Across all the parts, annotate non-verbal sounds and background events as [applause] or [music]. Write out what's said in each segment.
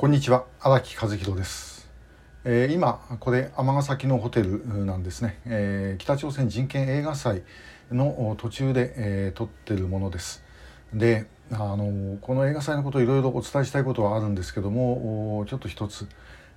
こんにちは荒木和弘です、えー、今これ尼崎のホテルなんですね、えー、北朝鮮人権映画祭の途中で、えー、撮ってるものです。であのこの映画祭のこといろいろお伝えしたいことはあるんですけどもちょっと一つ、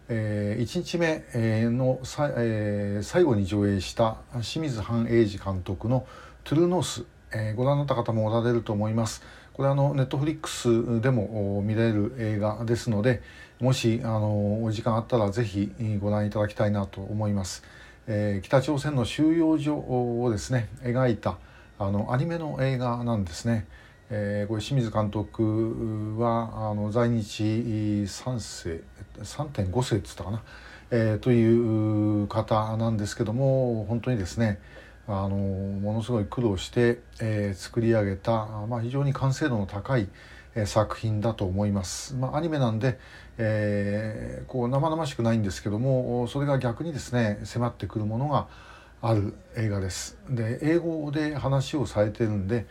えー、1日目のさ、えー、最後に上映した清水半英二監督の「トゥルーノース」えー、ご覧になった方もおられると思います。これあのネットフリックスでも見れる映画ですのでもしあのお時間あったらぜひご覧いただきたいなと思います、えー、北朝鮮の収容所をですね描いたあのアニメの映画なんですね、えー、これ清水監督はあの在日3世3.5世っつったかな、えー、という方なんですけども本当にですねあのものすごい苦労して、えー、作り上げた、まあ、非常に完成度の高い、え、作品だと思います。まあ、アニメなんで、えー、こう生々しくないんですけどもそれが逆にですね迫ってくるものがある映画です。で英語で話をされてるんで、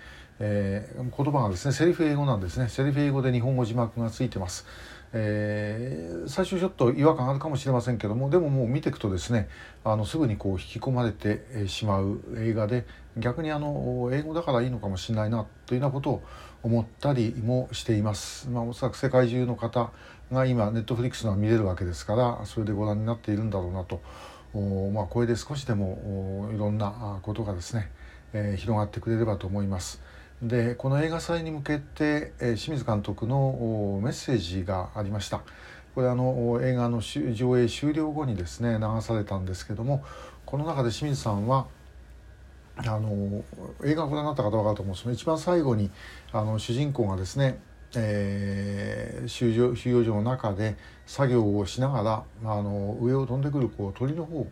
えー、言葉がですねセリフ英語なんですねセリフ英語で日本語字幕がついてます。えー、最初ちょっと違和感あるかもしれませんけどもでももう見ていくとですねあのすぐにこう引き込まれてしまう映画で逆にあの英語だからいいのかもしれないなというようなことを思ったりもしています。まあ、おそらく世界中の方が今ネットフリックスが見れるわけですからそれでご覧になっているんだろうなとまあ、これで少しでもいろんなことがですね、えー、広がってくれればと思います。でこの映画祭に向けて、えー、清水監督のメッセージがありましたこれあの映画の上映終了後にですね流されたんですけどもこの中で清水さんはあの映画をご覧になった方は分かると思うんですけど一番最後にあの主人公がですね、えー、収容収容所の中で作業をしながらあの上を飛んでくるこう鳥の方を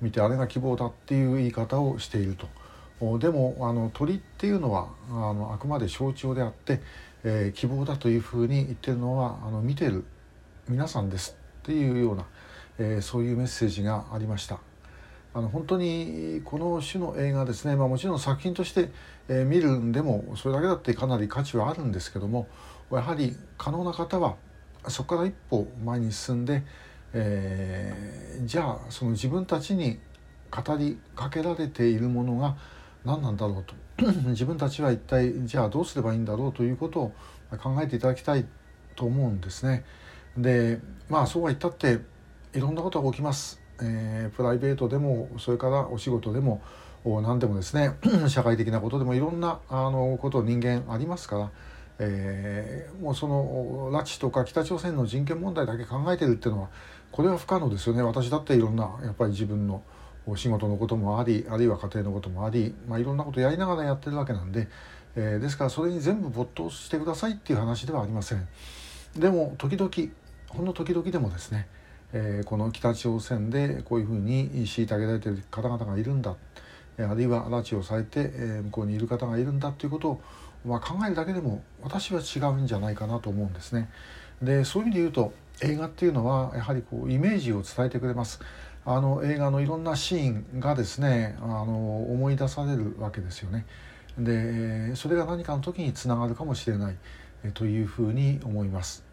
見てあれが希望だっていう言い方をしていると。でもあの鳥っていうのはあのあくまで象徴であって、えー、希望だというふうに言ってるのはあの見てる皆さんですっていうような、えー、そういうメッセージがありました。あの本当にこの種の映画ですね、まあ、もちろん作品として、えー、見るんでもそれだけだってかなり価値はあるんですけどもやはり可能な方はそこから一歩前に進んで、えー、じゃあその自分たちに語りかけられているものが何なんだろうと [clears throat] 自分たちは一体じゃあどうすればいいんだろうということを考えていただきたいと思うんですね。でまあそうは言ったっていろんなことが起きます。えー、プライベートでもそれからお仕事でも何でもですね [clears throat] 社会的なことでもいろんなあのこと人間ありますから、えー、もうその拉致とか北朝鮮の人権問題だけ考えてるっていうのはこれは不可能ですよね私だっていろんなやっぱり自分のお仕事のこともありあるいは家庭のこともあり、まあ、いろんなことやりながらやってるわけなんで、えー、ですからそれに全部没頭してくださいっていう話ではありませんでも時々ほんの時々でもですね、えー、この北朝鮮でこういうふうに虐げられてる方々がいるんだあるいは拉致をされて、えー、向こうにいる方がいるんだということを、まあ、考えるだけでも私は違うんじゃないかなと思うんですね。でそういう意味で言うと映画っていうのはやはりこうイメージを伝えてくれます。あの映画のいろんなシーンがですねあの思い出されるわけですよね。でそれが何かの時につながるかもしれないというふうに思います。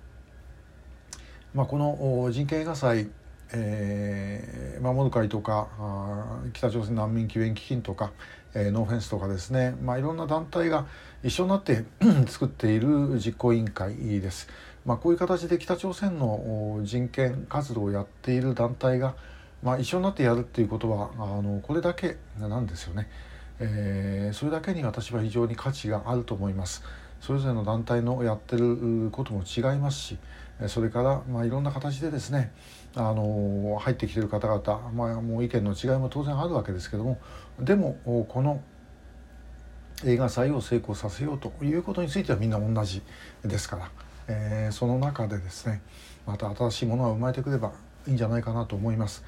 まあ、この人権映画祭、えー、守る会とか北朝鮮難民救援基金とか、えー、ノーフェンスとかですね、まあ、いろんな団体が一緒になって [clears throat] 作っている実行委員会です。まあ、こういう形で北朝鮮の人権活動をやっている団体がまあ、一緒になってやるっていうことはあのこれだけなんですよね、えー、それだけに私は非常に価値があると思いますそれぞれの団体のやってることも違いますしそれから、まあ、いろんな形でですねあの入ってきてる方々、まあ、もう意見の違いも当然あるわけですけどもでもこの映画祭を成功させようということについてはみんな同じですから、えー、その中でですねまた新しいものが生まれてくればいいんじゃないかなと思います。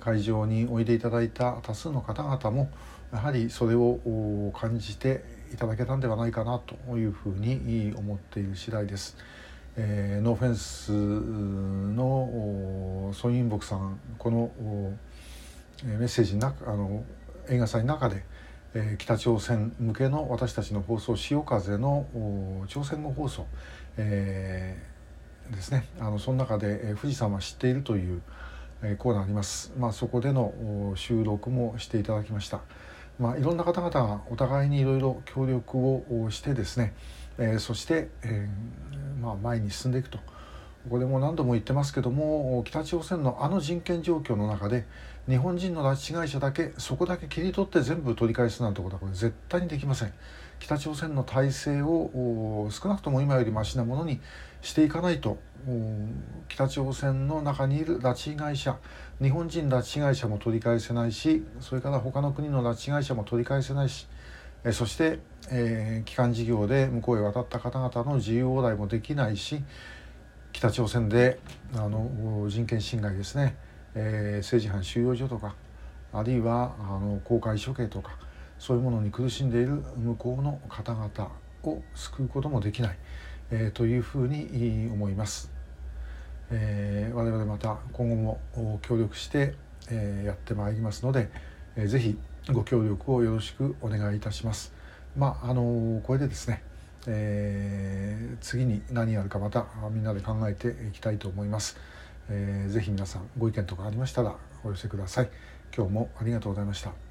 会場においでいただいた多数の方々もやはりそれを感じていただけたんではないかなというふうに思っている次第です。えー、ノーフェンスのソン・インボクさんこのメッセージの中あの映画祭の中で、えー、北朝鮮向けの私たちの放送「潮風」の朝鮮語放送、えーですねあのその中で、え富士山は知っているという、コーナーあります、まあ、そこでの収録もしていただきました、まあ、いろんな方々がお互いにいろいろ協力をしてですね、えそして、えまあ、前に進んでいくと。ここでも何度も言ってますけども北朝鮮のあの人権状況の中で日本人の拉致被害者だけそこだけ切り取って全部取り返すなんてことはこれ絶対にできません。北朝鮮の体制を少なくとも今よりましなものにしていかないと北朝鮮の中にいる拉致被害者日本人拉致被害者も取り返せないしそれから他の国の拉致被害者も取り返せないしそして、えー、帰還事業で向こうへ渡った方々の自由往来もできないし北朝鮮であの人権侵害ですね、えー、政治犯収容所とかあるいはあの公開処刑とかそういうものに苦しんでいる向こうの方々を救うこともできない、えー、というふうに思います。えー、我々また今後も協力して、えー、やってまいりますので、えー、ぜひご協力をよろしくお願いいたします。まああのこれでですねえー、次に何やるかまたみんなで考えていきたいと思います、えー、ぜひ皆さんご意見とかありましたらお寄せください。今日もありがとうございました。